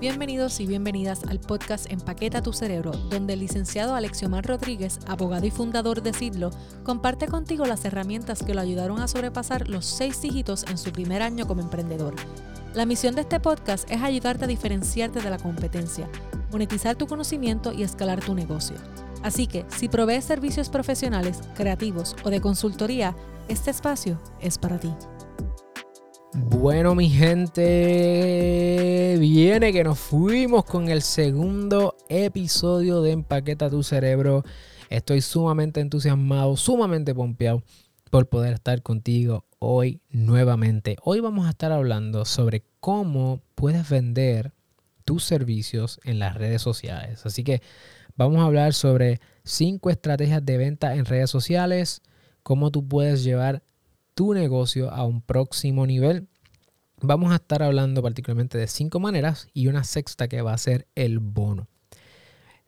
Bienvenidos y bienvenidas al podcast Empaqueta tu cerebro, donde el licenciado Alexiomar Rodríguez, abogado y fundador de Sidlo, comparte contigo las herramientas que lo ayudaron a sobrepasar los seis dígitos en su primer año como emprendedor. La misión de este podcast es ayudarte a diferenciarte de la competencia, monetizar tu conocimiento y escalar tu negocio. Así que, si provees servicios profesionales, creativos o de consultoría, este espacio es para ti. Bueno, mi gente, viene que nos fuimos con el segundo episodio de Empaqueta tu cerebro. Estoy sumamente entusiasmado, sumamente pompeado por poder estar contigo hoy nuevamente. Hoy vamos a estar hablando sobre cómo puedes vender tus servicios en las redes sociales. Así que vamos a hablar sobre cinco estrategias de venta en redes sociales, cómo tú puedes llevar tu negocio a un próximo nivel. Vamos a estar hablando particularmente de cinco maneras y una sexta que va a ser el bono.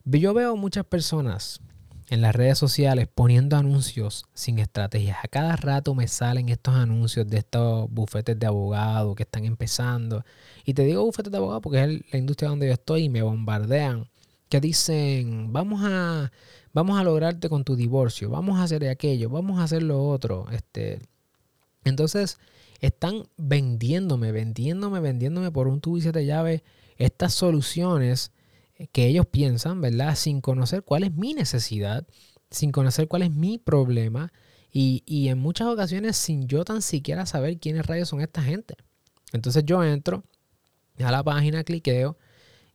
Yo veo muchas personas en las redes sociales poniendo anuncios sin estrategias. A cada rato me salen estos anuncios de estos bufetes de abogados que están empezando. Y te digo bufetes de abogados porque es la industria donde yo estoy y me bombardean. Que dicen, vamos a, vamos a lograrte con tu divorcio, vamos a hacer aquello, vamos a hacer lo otro. Este, entonces, están vendiéndome, vendiéndome, vendiéndome por un tubo y siete llaves estas soluciones que ellos piensan, ¿verdad? Sin conocer cuál es mi necesidad, sin conocer cuál es mi problema y, y en muchas ocasiones sin yo tan siquiera saber quiénes rayos son esta gente. Entonces yo entro a la página, cliqueo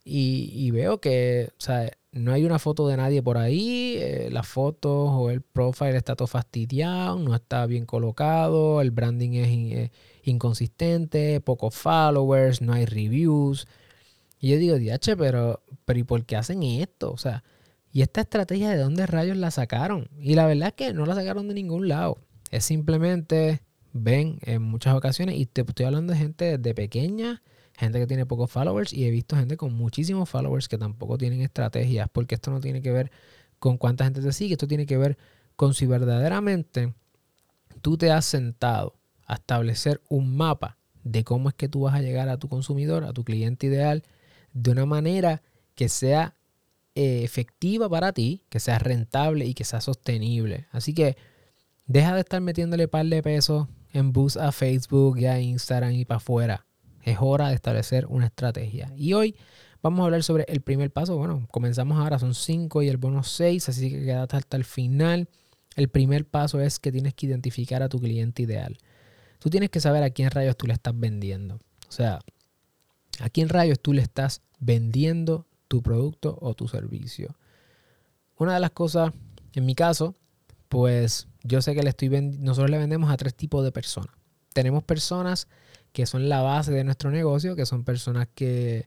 y, y veo que, o sea, no hay una foto de nadie por ahí, eh, las fotos o el profile está todo fastidiado, no está bien colocado, el branding es eh, inconsistente, pocos followers, no hay reviews. Y yo digo, diache, pero, pero ¿y por qué hacen esto? O sea, ¿y esta estrategia de dónde rayos la sacaron? Y la verdad es que no la sacaron de ningún lado. Es simplemente, ven en muchas ocasiones, y te estoy hablando de gente de pequeña gente que tiene pocos followers y he visto gente con muchísimos followers que tampoco tienen estrategias, porque esto no tiene que ver con cuánta gente te sigue, esto tiene que ver con si verdaderamente tú te has sentado a establecer un mapa de cómo es que tú vas a llegar a tu consumidor, a tu cliente ideal, de una manera que sea eh, efectiva para ti, que sea rentable y que sea sostenible. Así que deja de estar metiéndole par de pesos en bus a Facebook y a Instagram y para afuera. Es hora de establecer una estrategia. Y hoy vamos a hablar sobre el primer paso. Bueno, comenzamos ahora, son 5 y el bono 6, así que quédate hasta el final. El primer paso es que tienes que identificar a tu cliente ideal. Tú tienes que saber a quién rayos tú le estás vendiendo. O sea, a quién rayos tú le estás vendiendo tu producto o tu servicio. Una de las cosas, en mi caso, pues yo sé que le estoy nosotros le vendemos a tres tipos de personas. Tenemos personas que son la base de nuestro negocio, que son personas que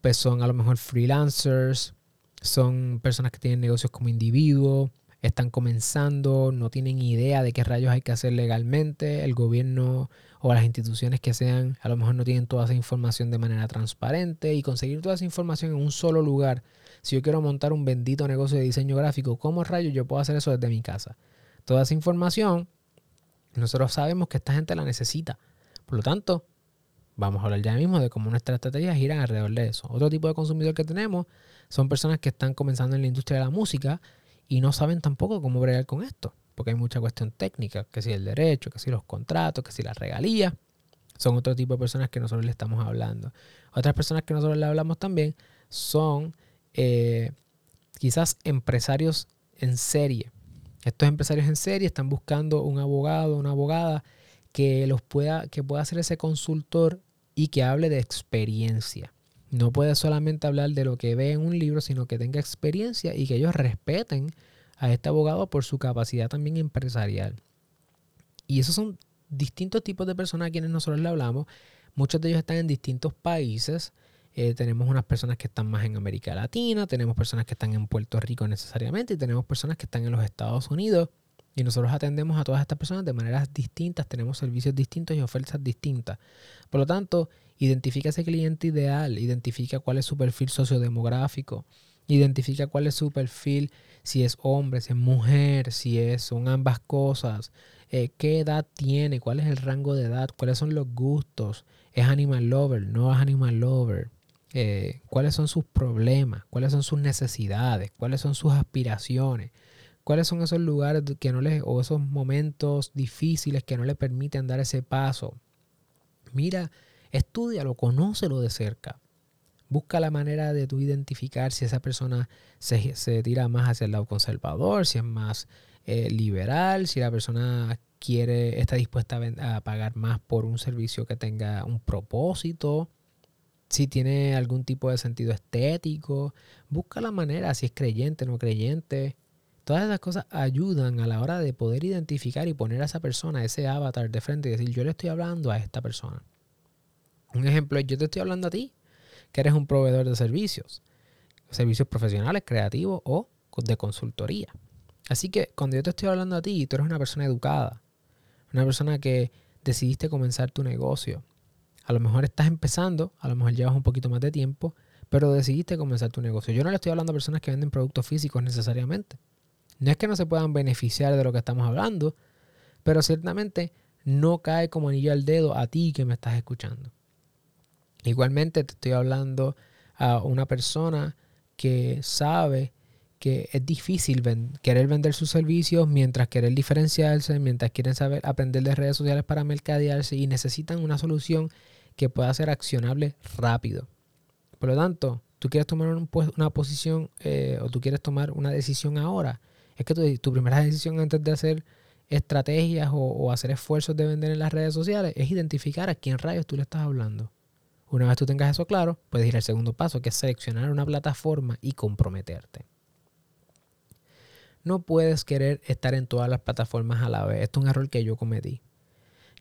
pues, son a lo mejor freelancers, son personas que tienen negocios como individuos, están comenzando, no tienen idea de qué rayos hay que hacer legalmente, el gobierno o las instituciones que sean, a lo mejor no tienen toda esa información de manera transparente y conseguir toda esa información en un solo lugar. Si yo quiero montar un bendito negocio de diseño gráfico, ¿cómo rayos yo puedo hacer eso desde mi casa? Toda esa información, nosotros sabemos que esta gente la necesita. Por lo tanto, vamos a hablar ya mismo de cómo nuestras estrategias giran alrededor de eso. Otro tipo de consumidor que tenemos son personas que están comenzando en la industria de la música y no saben tampoco cómo bregar con esto, porque hay mucha cuestión técnica, que si el derecho, que si los contratos, que si las regalías. Son otro tipo de personas que nosotros le estamos hablando. Otras personas que nosotros le hablamos también son eh, quizás empresarios en serie. Estos empresarios en serie están buscando un abogado, una abogada que los pueda, que pueda ser ese consultor y que hable de experiencia. No puede solamente hablar de lo que ve en un libro, sino que tenga experiencia y que ellos respeten a este abogado por su capacidad también empresarial. Y esos son distintos tipos de personas a quienes nosotros le hablamos. Muchos de ellos están en distintos países. Eh, tenemos unas personas que están más en América Latina, tenemos personas que están en Puerto Rico necesariamente y tenemos personas que están en los Estados Unidos y nosotros atendemos a todas estas personas de maneras distintas, tenemos servicios distintos y ofertas distintas. Por lo tanto, identifica ese cliente ideal, identifica cuál es su perfil sociodemográfico, identifica cuál es su perfil, si es hombre, si es mujer, si es, son ambas cosas, eh, qué edad tiene, cuál es el rango de edad, cuáles son los gustos, es animal lover, no es animal lover. eh, cuáles son sus problemas, cuáles son sus necesidades, cuáles son sus aspiraciones, cuáles son esos lugares que no les, o esos momentos difíciles que no le permiten dar ese paso. Mira, estudialo, conócelo de cerca. Busca la manera de tú identificar si esa persona se, tira más hacia el lado conservador, si es más eh, liberal, si la persona quiere, está dispuesta a, pagar más por un servicio que tenga un propósito, si tiene algún tipo de sentido estético, busca la manera, si es creyente, no creyente. Todas esas cosas ayudan a la hora de poder identificar y poner a esa persona, ese avatar de frente y decir, yo le estoy hablando a esta persona. Un ejemplo es, yo te estoy hablando a ti, que eres un proveedor de servicios, servicios profesionales, creativos o de consultoría. Así que cuando yo te estoy hablando a ti, tú eres una persona educada, una persona que decidiste comenzar tu negocio. A lo mejor estás empezando, a lo mejor llevas un poquito más de tiempo, pero decidiste comenzar tu negocio. Yo no le estoy hablando a personas que venden productos físicos necesariamente. No es que no se puedan beneficiar de lo que estamos hablando, pero ciertamente no cae como anillo al dedo a ti que me estás escuchando. Igualmente te estoy hablando a una persona que sabe que es difícil querer vender sus servicios mientras querer diferenciarse, mientras quieren saber aprender de redes sociales para mercadearse y necesitan una solución que pueda ser accionable rápido. Por lo tanto, tú quieres tomar una posición eh, o tú quieres tomar una decisión ahora. Es que tu, primera decisión antes de hacer estrategias o, o, hacer esfuerzos de vender en las redes sociales es identificar a quién rayos tú le estás hablando. Una vez tú tengas eso claro, puedes ir al segundo paso, que es seleccionar una plataforma y comprometerte. No puedes querer estar en todas las plataformas a la vez. Esto es un error que yo cometí.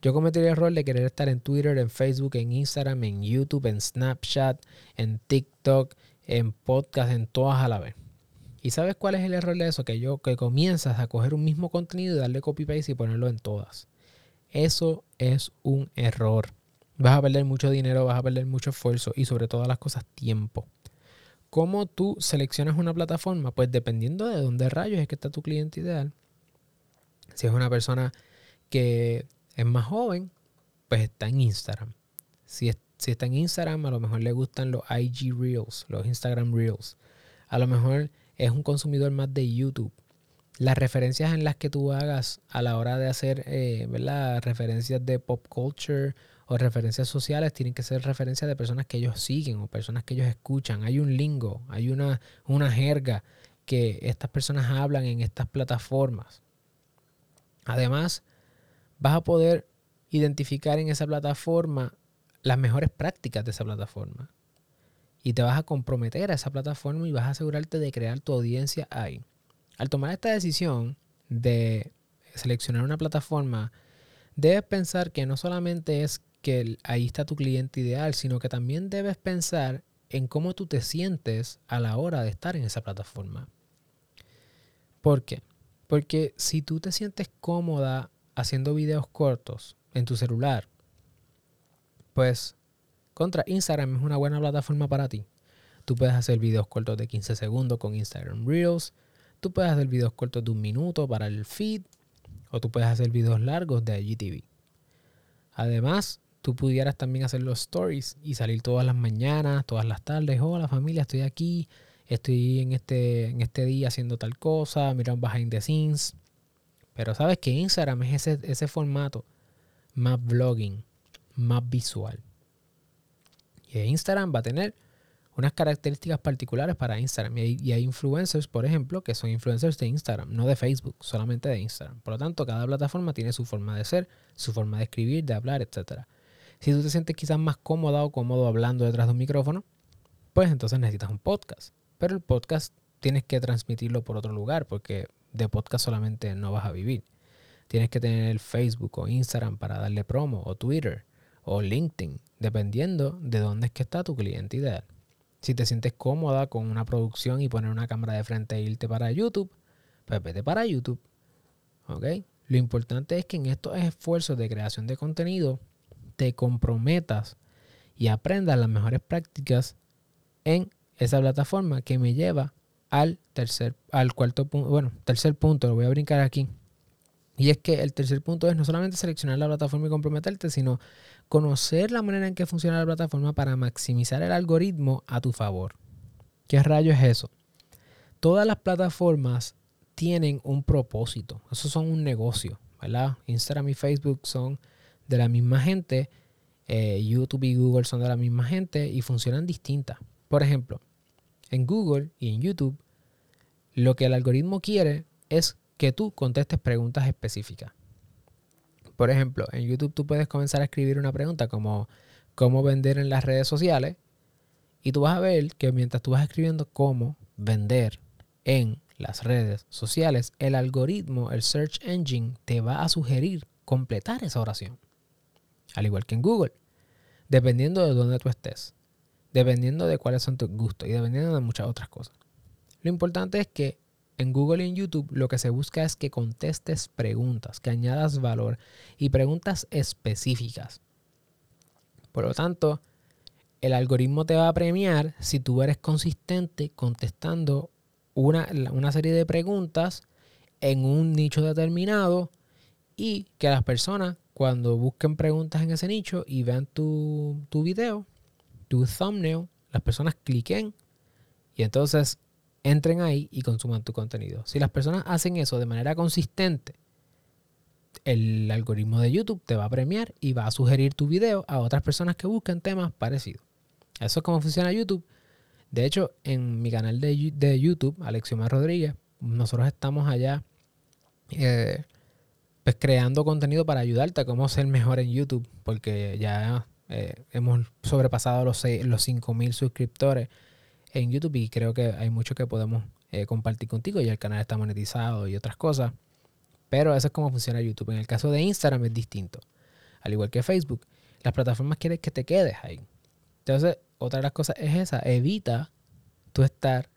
Yo cometí el error de querer estar en Twitter, en Facebook, en Instagram, en YouTube, en Snapchat, en TikTok, en podcast, en todas a la vez. ¿Y sabes cuál es el error de eso? Que yo que comienzas a coger un mismo contenido y darle copy paste y ponerlo en todas. Eso es un error. Vas a perder mucho dinero, vas a perder mucho esfuerzo y sobre todas las cosas tiempo. ¿Cómo tú seleccionas una plataforma? Pues dependiendo de dónde rayos es que está tu cliente ideal. Si es una persona que es más joven, pues está en Instagram. Si, si está en Instagram, a lo mejor le gustan los IG Reels, los Instagram Reels. A lo mejor es un consumidor más de YouTube. Las referencias en las que tú hagas a la hora de hacer eh, referencias de pop culture o referencias sociales tienen que ser referencias de personas que ellos siguen o personas que ellos escuchan. Hay un lingo, hay una, una jerga que estas personas hablan en estas plataformas. Además, vas a poder identificar en esa plataforma las mejores prácticas de esa plataforma. Y te vas a comprometer a esa plataforma y vas a asegurarte de crear tu audiencia ahí. Al tomar esta decisión de seleccionar una plataforma, debes pensar que no solamente es que ahí está tu cliente ideal, sino que también debes pensar en cómo tú te sientes a la hora de estar en esa plataforma. ¿Por qué? Porque si tú te sientes cómoda haciendo videos cortos en tu celular, pues contra Instagram es una buena plataforma para ti. Tú puedes hacer videos cortos de 15 segundos con Instagram Reels. Tú puedes hacer videos cortos de un minuto para el feed. O tú puedes hacer videos largos de IGTV. Además, tú pudieras también hacer los stories y salir todas las mañanas, todas las tardes. Hola familia, estoy aquí, estoy en este, en este día haciendo tal cosa, mira un behind the scenes. Pero sabes que Instagram es ese, ese formato más vlogging, más visual. Instagram va a tener unas características particulares para Instagram. Y hay, influencers, por ejemplo, que son influencers de Instagram, no de Facebook, solamente de Instagram. Por lo tanto, cada plataforma tiene su forma de ser, su forma de escribir, de hablar, etcétera. Si tú te sientes quizás más cómoda o cómodo hablando detrás de un micrófono, pues entonces necesitas un podcast. Pero el podcast tienes que transmitirlo por otro lugar porque de podcast solamente no vas a vivir. Tienes que tener el Facebook o Instagram para darle promo o Twitter o LinkedIn, dependiendo de dónde es que está tu cliente ideal. Si te sientes cómoda con una producción y poner una cámara de frente e irte para YouTube, pues vete para YouTube. ¿Ok? Lo importante es que en estos esfuerzos de creación de contenido te comprometas y aprendas las mejores prácticas en esa plataforma que me lleva al tercer, al cuarto punto, bueno, tercer punto, lo voy a brincar aquí. Y es que el tercer punto es no solamente seleccionar la plataforma y comprometerte, sino conocer la manera en que funciona la plataforma para maximizar el algoritmo a tu favor. ¿Qué rayo es eso? Todas las plataformas tienen un propósito. Esos son un negocio. Instagram y Facebook son de la misma gente. Eh, YouTube y Google son de la misma gente y funcionan distintas. Por ejemplo, en Google y en YouTube, lo que el algoritmo quiere es que tú contestes preguntas específicas. Por ejemplo, en YouTube tú puedes comenzar a escribir una pregunta como cómo vender en las redes sociales y tú vas a ver que mientras tú vas escribiendo cómo vender en las redes sociales, el algoritmo, el search engine, te va a sugerir completar esa oración. Al igual que en Google, dependiendo de dónde tú estés, dependiendo de cuáles son tus gustos y dependiendo de muchas otras cosas. Lo importante es que en Google y en YouTube lo que se busca es que contestes preguntas, que añadas valor y preguntas específicas. Por lo tanto, el algoritmo te va a premiar si tú eres consistente contestando una, serie de preguntas en un nicho determinado y que las personas cuando busquen preguntas en ese nicho y vean tu, tu video, tu thumbnail, las personas cliquen y entonces entren ahí y consuman tu contenido. Si las personas hacen eso de manera consistente, el algoritmo de YouTube te va a premiar y va a sugerir tu video a otras personas que busquen temas parecidos. Eso es como funciona YouTube de hecho, en mi canal de, de YouTube, Alexiomar Rodríguez, nosotros estamos allá eh, pues creando contenido para ayudarte a cómo ser mejor en YouTube, porque ya eh, hemos sobrepasado los, los 5.000 suscriptores en YouTube y creo que hay mucho que podemos eh, compartir contigo y el canal está monetizado y otras cosas. Pero eso es como funciona YouTube. En el caso de Instagram es distinto. Al igual que Facebook, las plataformas quieren que te quedes ahí. Entonces, otra de las cosas es esa, evita tú estar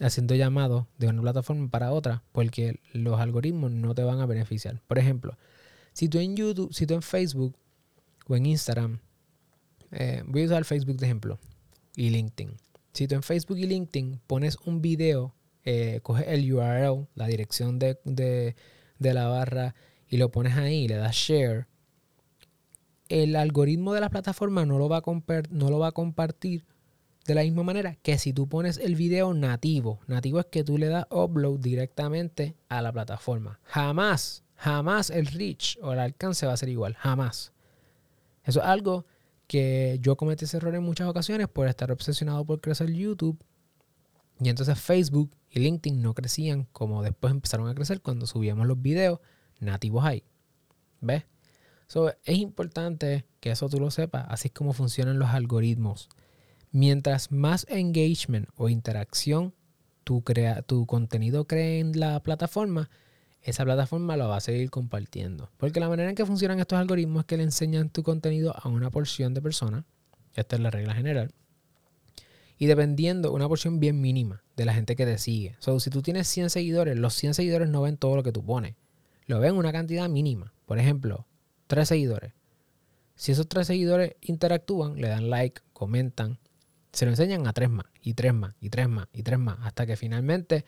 haciendo llamados de una plataforma para otra porque los algoritmos no te van a beneficiar. Por ejemplo, si tú en YouTube, si tú en Facebook o en Instagram, eh, voy a usar Facebook de ejemplo y LinkedIn. Si tú en Facebook y LinkedIn pones un video, eh, coges el URL, la dirección de, de, de la barra y lo pones ahí le das share, el algoritmo de la plataforma no lo va a, no lo va a compartir de la misma manera que si tú pones el video nativo. Nativo es que tú le das upload directamente a la plataforma. Jamás, jamás el reach o el alcance va a ser igual. Jamás. Eso es algo que yo cometí ese error en muchas ocasiones por estar obsesionado por crecer YouTube. Y entonces Facebook y LinkedIn no crecían como después empezaron a crecer cuando subíamos los videos nativos ahí. ¿Ves? es importante que eso tú lo sepas, así es como funcionan los algoritmos. Mientras más engagement o interacción tu, crea, tu contenido cree en la plataforma, esa plataforma lo va a seguir compartiendo. Porque la manera en que funcionan estos algoritmos es que le enseñan tu contenido a una porción de personas. Esta es la regla general. Y dependiendo, una porción bien mínima de la gente que te sigue. So, si tú tienes 100 seguidores, los 100 seguidores no ven todo lo que tú pones. Lo ven una cantidad mínima. Por ejemplo, tres seguidores. Si esos tres seguidores interactúan, le dan like, comentan, se lo enseñan a tres más, y tres más, y tres más, y tres más, hasta que finalmente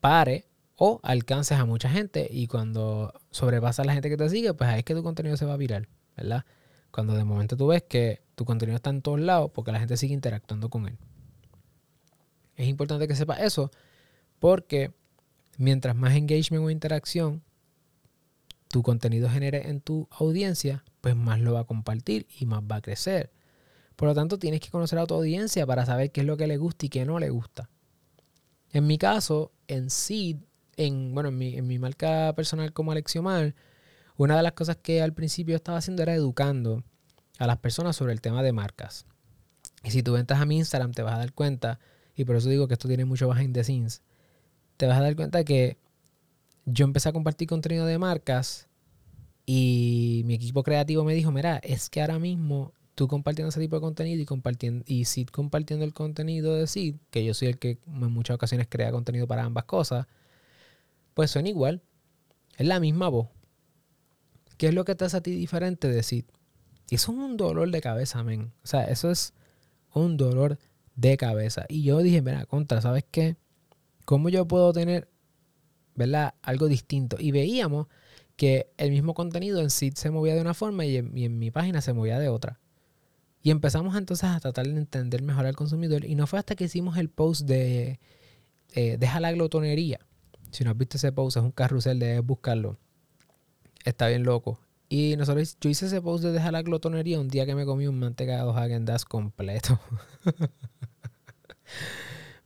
pare o alcances a mucha gente y cuando sobrepasa la gente que te sigue, pues ahí es que tu contenido se va a virar, ¿verdad? Cuando de momento tú ves que tu contenido está en todos lados porque la gente sigue interactuando con él. Es importante que sepas eso porque mientras más engagement o interacción tu contenido genere en tu audiencia, pues más lo va a compartir y más va a crecer. Por lo tanto, tienes que conocer a tu audiencia para saber qué es lo que le gusta y qué no le gusta. En mi caso, en Seed, en, bueno, en mi, en mi marca personal como Alexiomar, una de las cosas que al principio estaba haciendo era educando a las personas sobre el tema de marcas. Y si tú entras a mi Instagram, te vas a dar cuenta, y por eso digo que esto tiene mucho behind the scenes, te vas a dar cuenta que yo empecé a compartir contenido de marcas y mi equipo creativo me dijo, mira, es que ahora mismo tú compartiendo ese tipo de contenido y compartiendo y Sid compartiendo el contenido de Sid, que yo soy el que en muchas ocasiones crea contenido para ambas cosas, pues son igual. Es la misma voz. ¿Qué es lo que te hace a ti diferente de Sid? Y eso es un dolor de cabeza, men. O sea, eso es un dolor de cabeza. Y yo dije, mira, contra, ¿sabes qué? ¿Cómo yo puedo tener ¿verdad? Algo distinto. Y veíamos que el mismo contenido en sí se movía de una forma y en, mi página se movía de otra. Y empezamos entonces a tratar de entender mejor al consumidor. Y no fue hasta que hicimos el post de eh, Deja la glotonería. Si no has visto ese post, es un carrusel, debes buscarlo. Está bien loco. Y nosotros, yo hice ese post de Deja la glotonería un día que me comí un mantecado Hagen completo.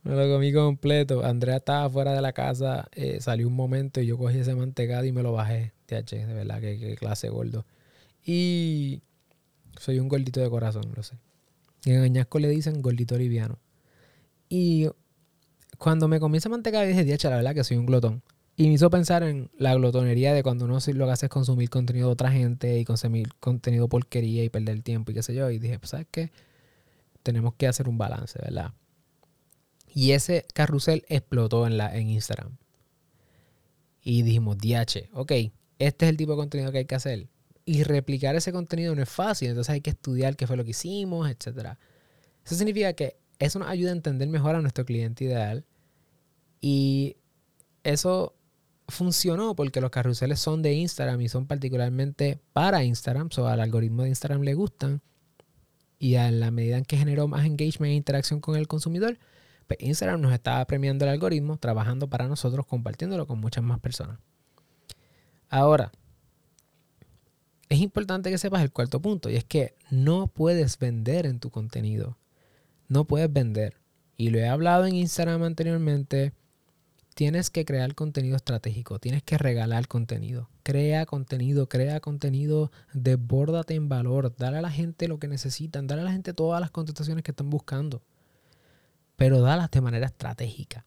Me lo comí completo. Andrea estaba fuera de la casa, eh, salió un momento y yo cogí ese mantecado y me lo bajé. TH, de verdad, que, clase gordo. Y soy un gordito de corazón, lo sé. Y en Añasco le dicen gordito liviano. Y cuando me comí ese mantecado dije, TH, la verdad que soy un glotón. Y me hizo pensar en la glotonería de cuando uno lo que hace es consumir contenido de otra gente y consumir contenido porquería y perder tiempo y qué sé yo. Y dije, pues, ¿sabes qué? Tenemos que hacer un balance, ¿verdad? Y ese carrusel explotó en, la, en Instagram. Y dijimos, DH, ok, este es el tipo de contenido que hay que hacer. Y replicar ese contenido no es fácil, entonces hay que estudiar qué fue lo que hicimos, etc. Eso significa que eso nos ayuda a entender mejor a nuestro cliente ideal. Y eso funcionó porque los carruseles son de Instagram y son particularmente para Instagram, o sea, al algoritmo de Instagram le gustan. Y a la medida en que generó más engagement e interacción con el consumidor, pues Instagram nos estaba premiando el algoritmo, trabajando para nosotros, compartiéndolo con muchas más personas. Ahora, es importante que sepas el cuarto punto, y es que no puedes vender en tu contenido. No puedes vender. Y lo he hablado en Instagram anteriormente. Tienes que crear contenido estratégico, tienes que regalar contenido. Crea contenido, crea contenido, desbórdate en valor, dale a la gente lo que necesitan, dale a la gente todas las contestaciones que están buscando pero dalas de manera estratégica.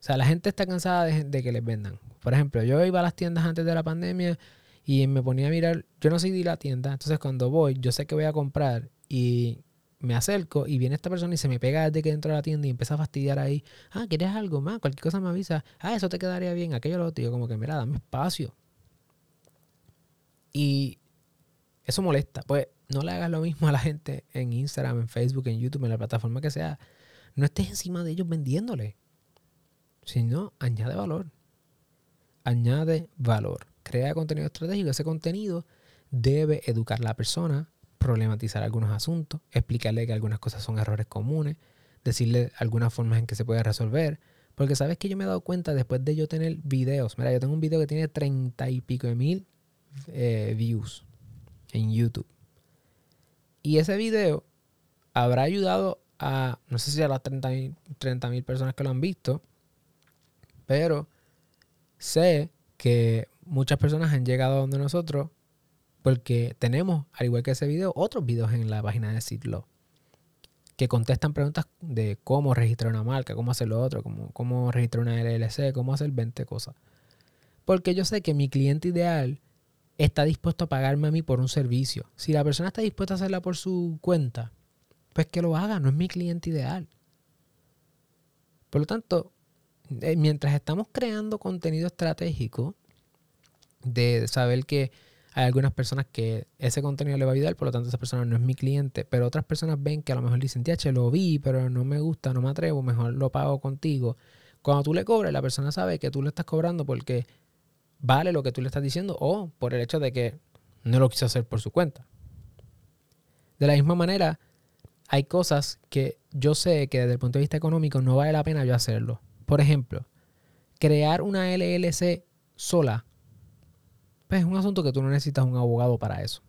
O sea, la gente está cansada de, que les vendan. Por ejemplo, yo iba a las tiendas antes de la pandemia y me ponía a mirar, yo no sé de la tienda, entonces cuando voy, yo sé que voy a comprar y me acerco y viene esta persona y se me pega desde que dentro de la tienda y empieza a fastidiar ahí. Ah, ¿quieres algo más? Cualquier cosa me avisa. Ah, eso te quedaría bien, aquello lo otro. Yo como que, mira, dame espacio. Y eso molesta. Pues no le hagas lo mismo a la gente en Instagram, en Facebook, en YouTube, en la plataforma que sea. No estés encima de ellos vendiéndole. Sino, añade valor. Añade valor. Crea contenido estratégico. Ese contenido debe educar a la persona, problematizar algunos asuntos, explicarle que algunas cosas son errores comunes, decirle algunas formas en que se puede resolver. Porque sabes que yo me he dado cuenta después de yo tener videos. Mira, yo tengo un video que tiene treinta y pico de mil eh, views en YouTube. Y ese video habrá ayudado a, no sé si a las 30 mil personas que lo han visto, pero sé que muchas personas han llegado donde nosotros porque tenemos, al igual que ese video, otros videos en la página de Sidlo que contestan preguntas de cómo registrar una marca, cómo hacer lo otro, cómo, cómo registrar una LLC, cómo hacer 20 cosas. Porque yo sé que mi cliente ideal está dispuesto a pagarme a mí por un servicio. Si la persona está dispuesta a hacerla por su cuenta, pues que lo haga, no es mi cliente ideal. Por lo tanto, eh, mientras estamos creando contenido estratégico, de saber que hay algunas personas que ese contenido le va a ayudar, por lo tanto esa persona no es mi cliente, pero otras personas ven que a lo mejor dicen, che, lo vi, pero no me gusta, no me atrevo, mejor lo pago contigo. Cuando tú le cobres, la persona sabe que tú le estás cobrando porque vale lo que tú le estás diciendo o por el hecho de que no lo quiso hacer por su cuenta. De la misma manera, hay cosas que yo sé que desde el punto de vista económico no vale la pena yo hacerlo. Por ejemplo, crear una LLC sola, pues es un asunto que tú no necesitas un abogado para eso.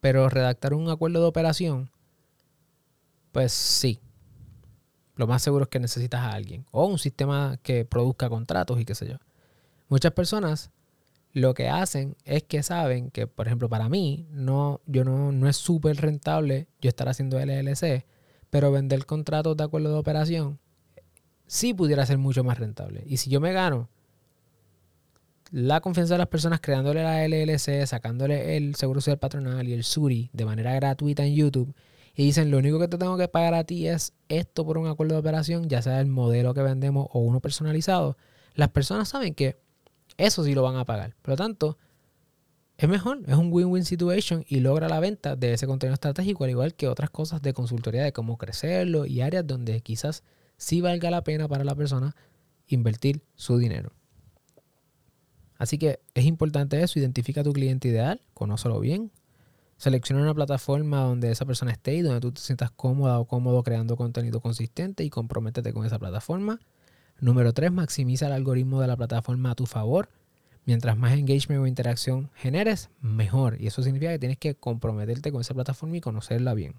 Pero redactar un acuerdo de operación, pues sí. Lo más seguro es que necesitas a alguien. O un sistema que produzca contratos y qué sé yo. Muchas personas lo que hacen es que saben que, por ejemplo, para mí, no, yo no, no es súper rentable yo estar haciendo LLC, pero vender contratos de acuerdo de operación sí pudiera ser mucho más rentable. Y si yo me gano la confianza de las personas creándole la LLC, sacándole el seguro social patronal y el SURI de manera gratuita en YouTube, y dicen, lo único que te tengo que pagar a ti es esto por un acuerdo de operación, ya sea el modelo que vendemos o uno personalizado, las personas saben que eso sí lo van a pagar. Por lo tanto, es mejor, es un win-win situation y logra la venta de ese contenido estratégico, al igual que otras cosas de consultoría de cómo crecerlo y áreas donde quizás sí valga la pena para la persona invertir su dinero. Así que es importante eso, identifica a tu cliente ideal, conócelo bien, selecciona una plataforma donde esa persona esté y donde tú te sientas cómoda o cómodo creando contenido consistente y comprométete con esa plataforma. Número 3, maximiza el algoritmo de la plataforma a tu favor. Mientras más engagement o interacción generes, mejor. Y eso significa que tienes que comprometerte con esa plataforma y conocerla bien.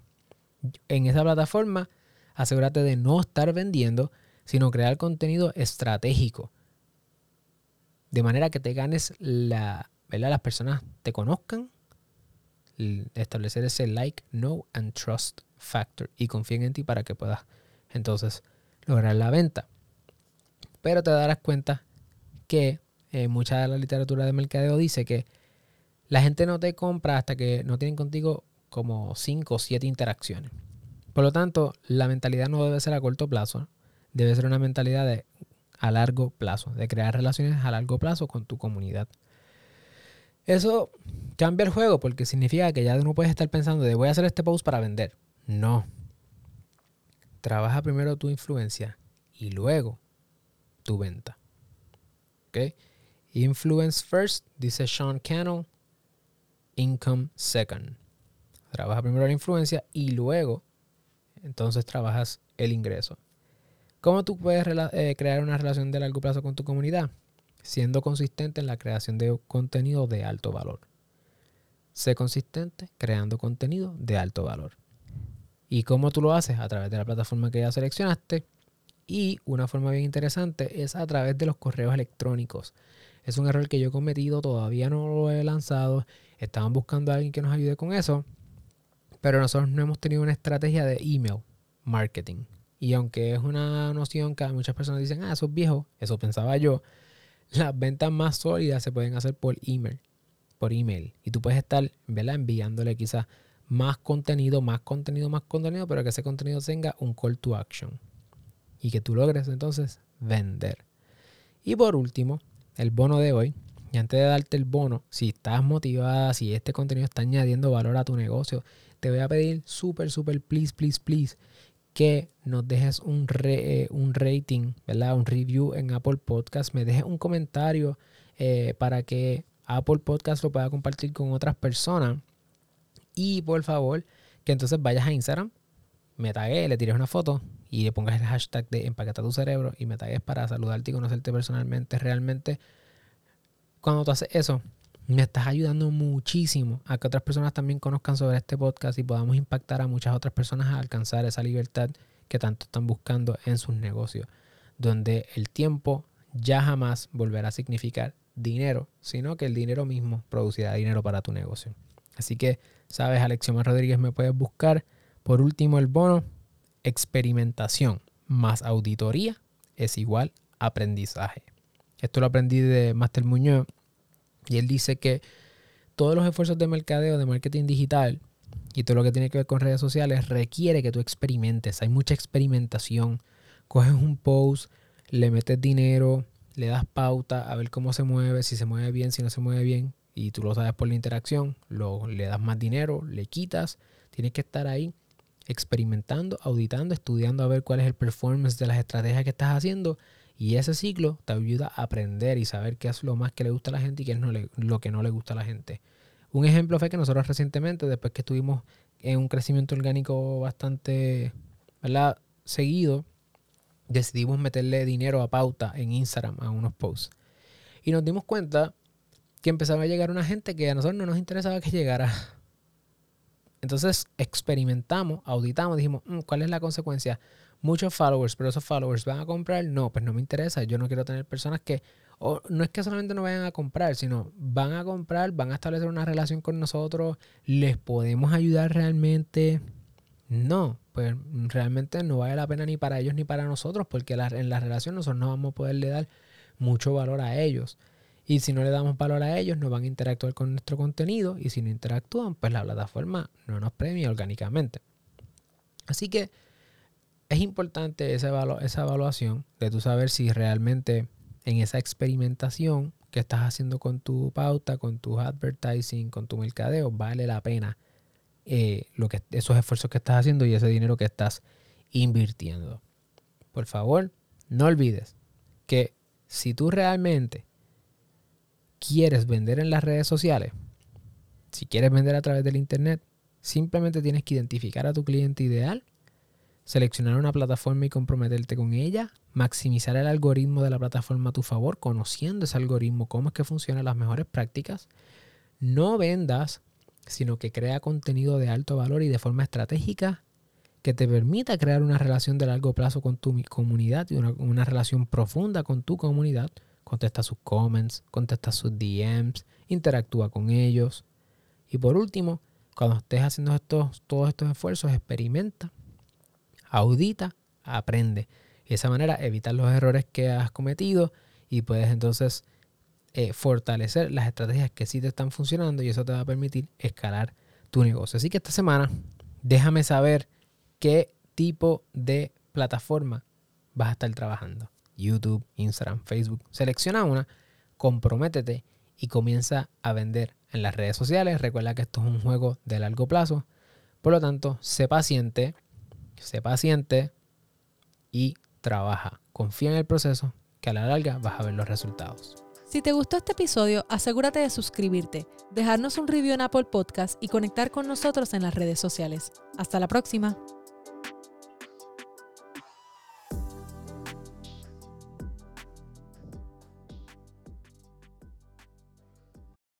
En esa plataforma, asegúrate de no estar vendiendo, sino crear contenido estratégico. De manera que te ganes la, ¿verdad? Las personas te conozcan, establecer ese like, know and trust factor y confíen en ti para que puedas entonces lograr la venta. Pero te darás cuenta que eh, mucha de la literatura de mercadeo dice que la gente no te compra hasta que no tienen contigo como 5 o 7 interacciones. Por lo tanto, la mentalidad no debe ser a corto plazo, debe ser una mentalidad de a largo plazo, de crear relaciones a largo plazo con tu comunidad. Eso cambia el juego porque significa que ya no puedes estar pensando de voy a hacer este post para vender. No. Trabaja primero tu influencia y luego tu venta. ¿Ok? Influence first, dice Sean Cannell. Income second. Trabaja primero la influencia y luego entonces trabajas el ingreso. ¿Cómo tú puedes eh, crear una relación de largo plazo con tu comunidad? Siendo consistente en la creación de contenido de alto valor. Sé consistente creando contenido de alto valor. ¿Y cómo tú lo haces? A través de la plataforma que ya seleccionaste. Y una forma bien interesante es a través de los correos electrónicos. Es un error que yo he cometido, todavía no lo he lanzado. Estaban buscando a alguien que nos ayude con eso. Pero nosotros no hemos tenido una estrategia de email marketing. Y aunque es una noción que muchas personas dicen, ah, eso es viejo, eso pensaba yo, las ventas más sólidas se pueden hacer por email. Por email. Y tú puedes estar ¿verdad? enviándole quizás más contenido, más contenido, más contenido, pero que ese contenido tenga un call to action. Y que tú logres entonces vender. Y por último, el bono de hoy. Y antes de darte el bono, si estás motivada, si este contenido está añadiendo valor a tu negocio, te voy a pedir súper, súper, please, please, please, que nos dejes un, eh, un rating, ¿verdad? Un review en Apple Podcast. Me dejes un comentario eh, para que Apple Podcast lo pueda compartir con otras personas. Y por favor, que entonces vayas a Instagram, me tagues, le tires una foto y le pongas el hashtag de empaqueta tu cerebro y me tagues para saludarte y conocerte personalmente. Realmente, cuando tú haces eso, me estás ayudando muchísimo a que otras personas también conozcan sobre este podcast y podamos impactar a muchas otras personas a alcanzar esa libertad que tanto están buscando en sus negocios, donde el tiempo ya jamás volverá a significar dinero, sino que el dinero mismo producirá dinero para tu negocio. Así que, sabes, Alexioma Rodríguez me puedes buscar. Por último, el bono, experimentación más auditoría es igual aprendizaje. Esto lo aprendí de Master Muñoz y él dice que todos los esfuerzos de mercadeo, de marketing digital y todo lo que tiene que ver con redes sociales requiere que tú experimentes. Hay mucha experimentación. Coges un post, le metes dinero, le das pauta a ver cómo se mueve, si se mueve bien, si no se mueve bien. Y tú lo sabes por la interacción, lo, le das más dinero, le quitas. Tienes que estar ahí experimentando, auditando, estudiando a ver cuál es el performance de las estrategias que estás haciendo y ese ciclo te ayuda a aprender y saber qué es lo más que le gusta a la gente y qué es lo que no le gusta a la gente. Un ejemplo fue que nosotros recientemente, después que estuvimos en un crecimiento orgánico bastante ¿verdad? seguido, decidimos meterle dinero a pauta en Instagram a unos posts. Y nos dimos cuenta que empezaba a llegar una gente que a nosotros no nos interesaba que llegara. Entonces experimentamos, auditamos, dijimos, mm, ¿cuál es la consecuencia? Muchos followers, pero esos followers van a comprar, no, pues no me interesa. Yo no quiero tener personas que, o no es que solamente no vayan a comprar, sino van a comprar, van a establecer una relación con nosotros, les podemos ayudar realmente. No, pues realmente no vale la pena ni para ellos ni para nosotros, porque en la relación nosotros no vamos a poderle dar mucho valor a ellos. Y si no le damos valor a ellos, no van a interactuar con nuestro contenido. Y si no interactúan, pues la plataforma no nos premia orgánicamente. Así que es importante esa, evaluación de tú saber si realmente en esa experimentación que estás haciendo con tu pauta, con tu advertising, con tu mercadeo, vale la pena eh, lo que, esos esfuerzos que estás haciendo y ese dinero que estás invirtiendo. Por favor, no olvides que si tú realmente quieres vender en las redes sociales, si quieres vender a través del Internet, simplemente tienes que identificar a tu cliente ideal, seleccionar una plataforma y comprometerte con ella, maximizar el algoritmo de la plataforma a tu favor, conociendo ese algoritmo, cómo es que funcionan las mejores prácticas. No vendas, sino que crea contenido de alto valor y de forma estratégica que te permita crear una relación de largo plazo con tu comunidad y una, una relación profunda con tu comunidad. Contesta sus comments, contesta sus DMs, interactúa con ellos. Y por último, cuando estés haciendo estos, todos estos esfuerzos, experimenta, audita, aprende. De esa manera evitar los errores que has cometido y puedes entonces eh, fortalecer las estrategias que sí te están funcionando y eso te va a permitir escalar tu negocio. Así que esta semana déjame saber qué tipo de plataforma vas a estar trabajando. YouTube, Instagram, Facebook. Selecciona una, comprométete y comienza a vender en las redes sociales. Recuerda que esto es un juego de largo plazo. Por lo tanto, sé paciente, sé paciente y trabaja. Confía en el proceso que a la larga vas a ver los resultados. Si te gustó este episodio, asegúrate de suscribirte, dejarnos un review en Apple Podcast y conectar con nosotros en las redes sociales. Hasta la próxima.